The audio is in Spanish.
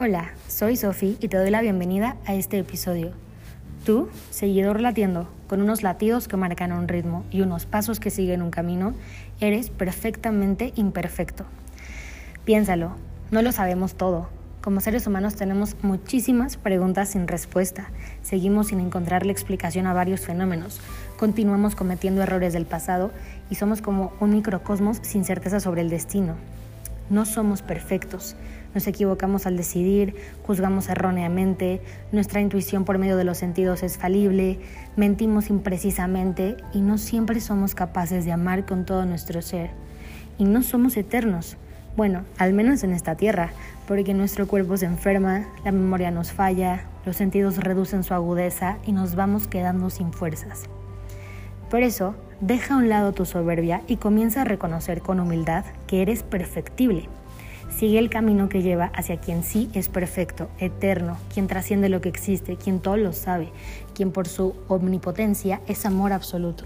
Hola, soy Sofi y te doy la bienvenida a este episodio. Tú, seguidor latiendo, con unos latidos que marcan un ritmo y unos pasos que siguen un camino, eres perfectamente imperfecto. Piénsalo, no lo sabemos todo. Como seres humanos tenemos muchísimas preguntas sin respuesta. Seguimos sin encontrarle explicación a varios fenómenos. Continuamos cometiendo errores del pasado y somos como un microcosmos sin certeza sobre el destino. No somos perfectos. Nos equivocamos al decidir, juzgamos erróneamente, nuestra intuición por medio de los sentidos es falible, mentimos imprecisamente y no siempre somos capaces de amar con todo nuestro ser. Y no somos eternos. Bueno, al menos en esta tierra, porque nuestro cuerpo se enferma, la memoria nos falla, los sentidos reducen su agudeza y nos vamos quedando sin fuerzas. Por eso, deja a un lado tu soberbia y comienza a reconocer con humildad que eres perfectible. Sigue el camino que lleva hacia quien sí es perfecto, eterno, quien trasciende lo que existe, quien todo lo sabe, quien por su omnipotencia es amor absoluto.